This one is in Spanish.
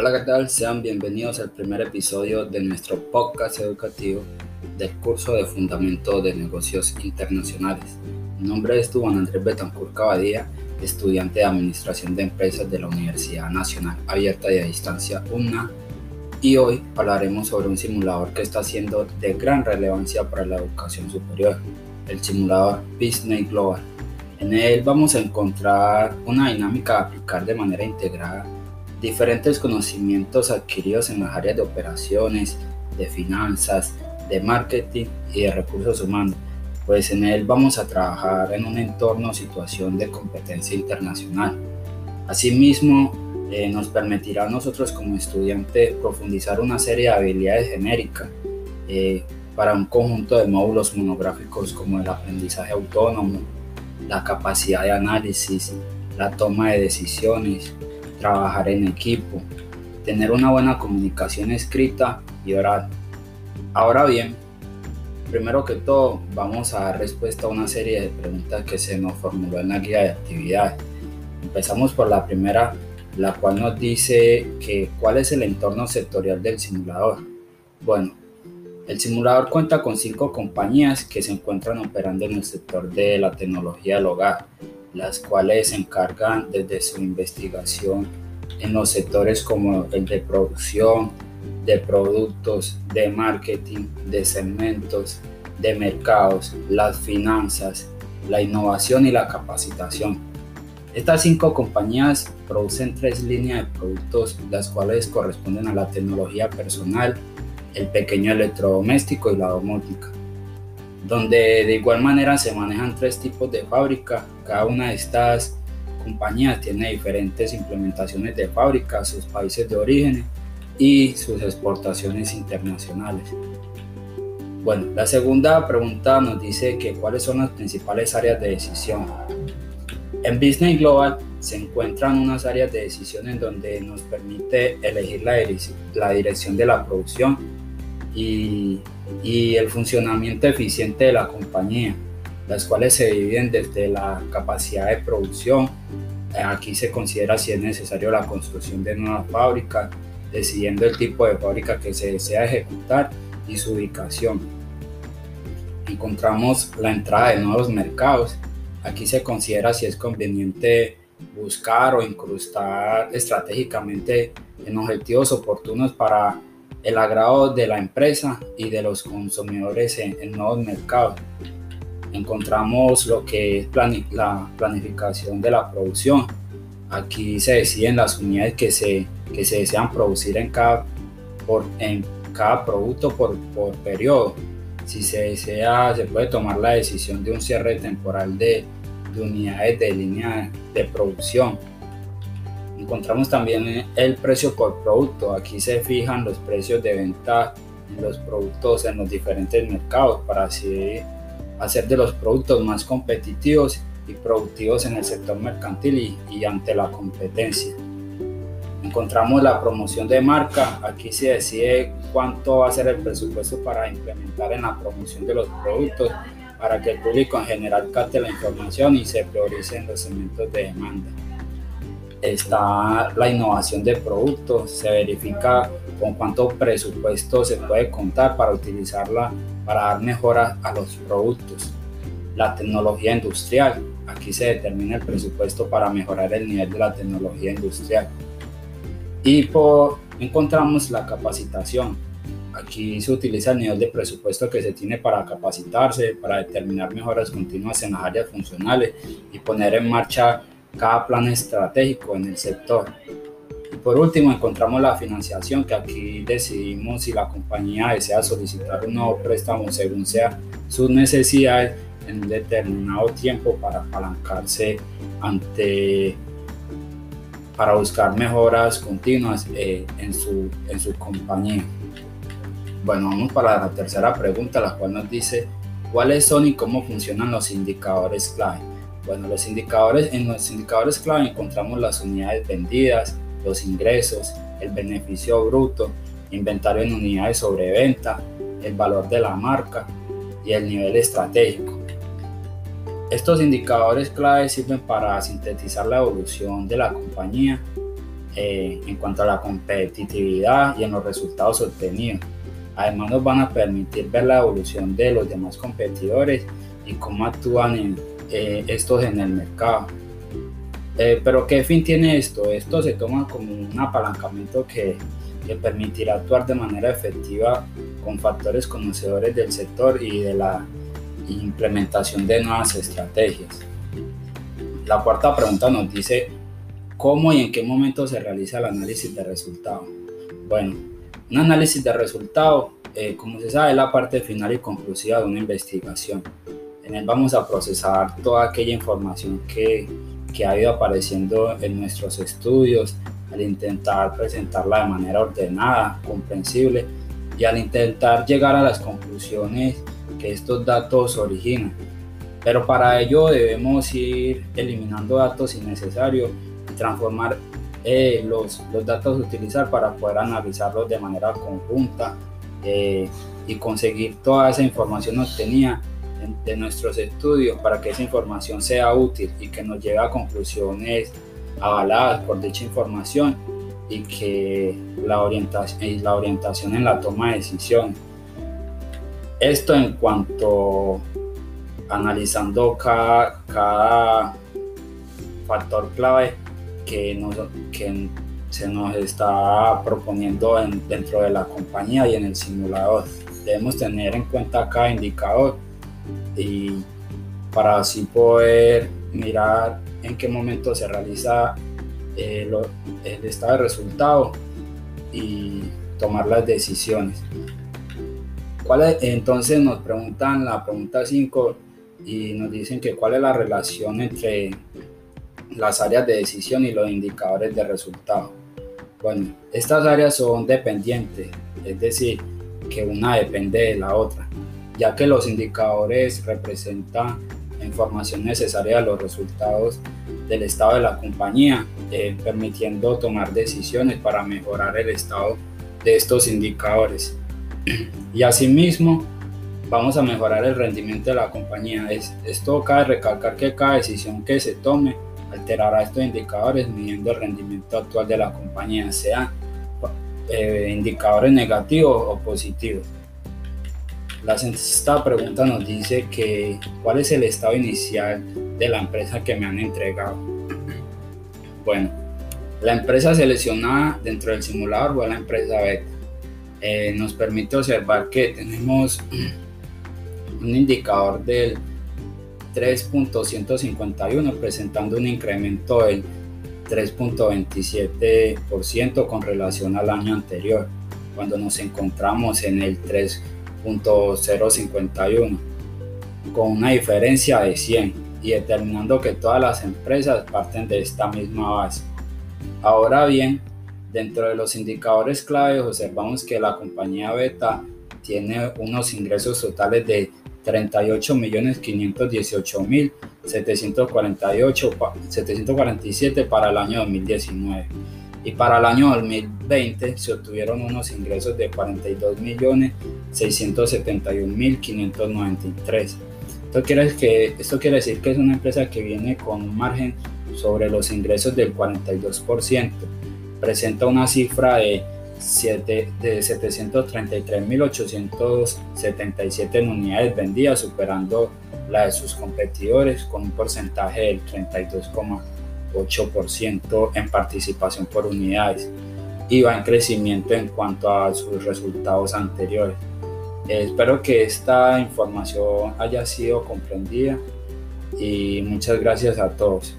Hola, ¿qué tal? Sean bienvenidos al primer episodio de nuestro podcast educativo del curso de Fundamento de Negocios Internacionales. Mi nombre es Juan Andrés Betancourt Cabadía, estudiante de Administración de Empresas de la Universidad Nacional Abierta y a Distancia UNA, y hoy hablaremos sobre un simulador que está siendo de gran relevancia para la educación superior, el simulador Business Global. En él vamos a encontrar una dinámica de aplicar de manera integrada diferentes conocimientos adquiridos en las áreas de operaciones, de finanzas, de marketing y de recursos humanos, pues en él vamos a trabajar en un entorno o situación de competencia internacional. Asimismo, eh, nos permitirá a nosotros como estudiantes profundizar una serie de habilidades genéricas eh, para un conjunto de módulos monográficos como el aprendizaje autónomo, la capacidad de análisis, la toma de decisiones, trabajar en equipo, tener una buena comunicación escrita y oral. Ahora bien, primero que todo vamos a dar respuesta a una serie de preguntas que se nos formuló en la guía de actividades. Empezamos por la primera, la cual nos dice que cuál es el entorno sectorial del simulador. Bueno, el simulador cuenta con cinco compañías que se encuentran operando en el sector de la tecnología del hogar las cuales se encargan desde su investigación en los sectores como el de producción, de productos, de marketing, de segmentos, de mercados, las finanzas, la innovación y la capacitación. Estas cinco compañías producen tres líneas de productos, las cuales corresponden a la tecnología personal, el pequeño electrodoméstico y la domótica donde de igual manera se manejan tres tipos de fábrica. Cada una de estas compañías tiene diferentes implementaciones de fábrica, sus países de origen y sus exportaciones internacionales. Bueno, la segunda pregunta nos dice que cuáles son las principales áreas de decisión. En Business Global se encuentran unas áreas de decisión en donde nos permite elegir la, la dirección de la producción y y el funcionamiento eficiente de la compañía, las cuales se dividen desde la capacidad de producción, aquí se considera si es necesario la construcción de nuevas fábricas, decidiendo el tipo de fábrica que se desea ejecutar y su ubicación. Encontramos la entrada de nuevos mercados, aquí se considera si es conveniente buscar o incrustar estratégicamente en objetivos oportunos para el agrado de la empresa y de los consumidores en, nuevos mercados. Encontramos lo que es la planificación de la producción. Aquí se deciden las unidades que se, que se desean producir en cada, por, en cada producto por, por periodo. Si se desea, se puede tomar la decisión de un cierre temporal de unidades de línea de producción encontramos también el precio por producto. Aquí se fijan los precios de venta de los productos en los diferentes mercados para así hacer de los productos más competitivos y productivos en el sector mercantil y, ante la competencia. Encontramos la promoción de marca. Aquí se decide cuánto va a ser el presupuesto para implementar en la promoción de los productos para que el público en general capte la información y se prioricen los segmentos de demanda está la innovación de productos, se verifica con cuánto presupuesto se puede contar para utilizarla para dar mejoras a los productos. La tecnología industrial, aquí se determina el presupuesto para mejorar el nivel de la tecnología industrial. Y por, encontramos la capacitación. Aquí se utiliza el nivel de presupuesto que se tiene para capacitarse, para determinar mejoras continuas en las áreas funcionales y poner en marcha cada plan estratégico en el sector. Y por último, encontramos la financiación, que aquí decidimos si la compañía desea solicitar un nuevo préstamo según sea sus necesidades en un determinado tiempo para apalancarse ante para buscar mejoras continuas eh, en, su, en su compañía. Bueno, vamos para la tercera pregunta, la cual nos dice cuáles son y cómo funcionan los indicadores clave. Bueno, los indicadores, en los indicadores clave encontramos las unidades vendidas, los ingresos, el beneficio bruto, inventario en unidades sobre venta, el valor de la marca y el nivel estratégico. Estos indicadores clave sirven para sintetizar la evolución de la compañía eh, en cuanto a la competitividad y en los resultados obtenidos. Además nos van a permitir ver la evolución de los demás competidores y cómo actúan eh, estos en el mercado. Eh, pero ¿qué fin tiene esto? Esto se toma como un apalancamiento que, que permitirá actuar de manera efectiva con factores conocedores del sector y de la implementación de nuevas estrategias. La cuarta pregunta nos dice, ¿cómo y en qué momento se realiza el análisis de resultado? Bueno, un análisis de resultado, eh, como se sabe, es la parte final y conclusiva de una investigación. En él vamos a procesar toda aquella información que, que ha ido apareciendo en nuestros estudios, al intentar presentarla de manera ordenada, comprensible y al intentar llegar a las conclusiones que estos datos originan. Pero para ello debemos ir eliminando datos innecesarios y transformar eh, los, los, datos a utilizar para poder analizarlos de manera conjunta eh, y conseguir toda esa información obtenida de nuestros estudios para que esa información sea útil y que nos lleve a conclusiones avaladas por dicha información y que la orientación, la orientación en la toma de decisiones. Esto en cuanto analizando cada, cada factor clave que, nos, que se nos está proponiendo dentro de la compañía y en el simulador. Debemos tener en cuenta cada indicador y para así poder mirar en qué momento se realiza eh, el estado de resultado y tomar las decisiones. ¿Cuál entonces nos preguntan la pregunta 5 y nos dicen que cuál es la relación entre las áreas de decisión y los indicadores de resultado. Bueno, estas áreas son dependientes, es decir, que una depende de la otra, ya que los indicadores representan información necesaria a los resultados del estado de la compañía, eh, permitiendo tomar decisiones para mejorar el estado de estos indicadores. Y asimismo, vamos a mejorar el rendimiento de la compañía. Es, esto cabe recalcar que cada decisión que se tome alterará estos indicadores midiendo el rendimiento actual de la compañía, sean eh, indicadores negativos o positivos. La sexta pregunta nos dice que cuál es el estado inicial de la empresa que me han entregado. Bueno, la empresa seleccionada dentro del simulador fue la empresa beta. Eh, nos permite observar que tenemos un indicador del 3.151 presentando un incremento del 3.27% con relación al año anterior, cuando nos encontramos en el 3.051, con una diferencia de 100 y determinando que todas las empresas parten de esta misma base. Ahora bien, dentro de los indicadores claves observamos que la compañía Beta tiene unos ingresos totales de 38.518.747 para el año 2019. Y para el año 2020 se obtuvieron unos ingresos de 42.671.593. Esto quiere, esto quiere decir que es una empresa que viene con un margen sobre los ingresos del 42%. Presenta una cifra de de 733.877 unidades vendidas, superando la de sus competidores con un porcentaje del 32,8% en participación por unidades y va en crecimiento en cuanto a sus resultados anteriores. Espero que esta información haya sido comprendida y muchas gracias a todos.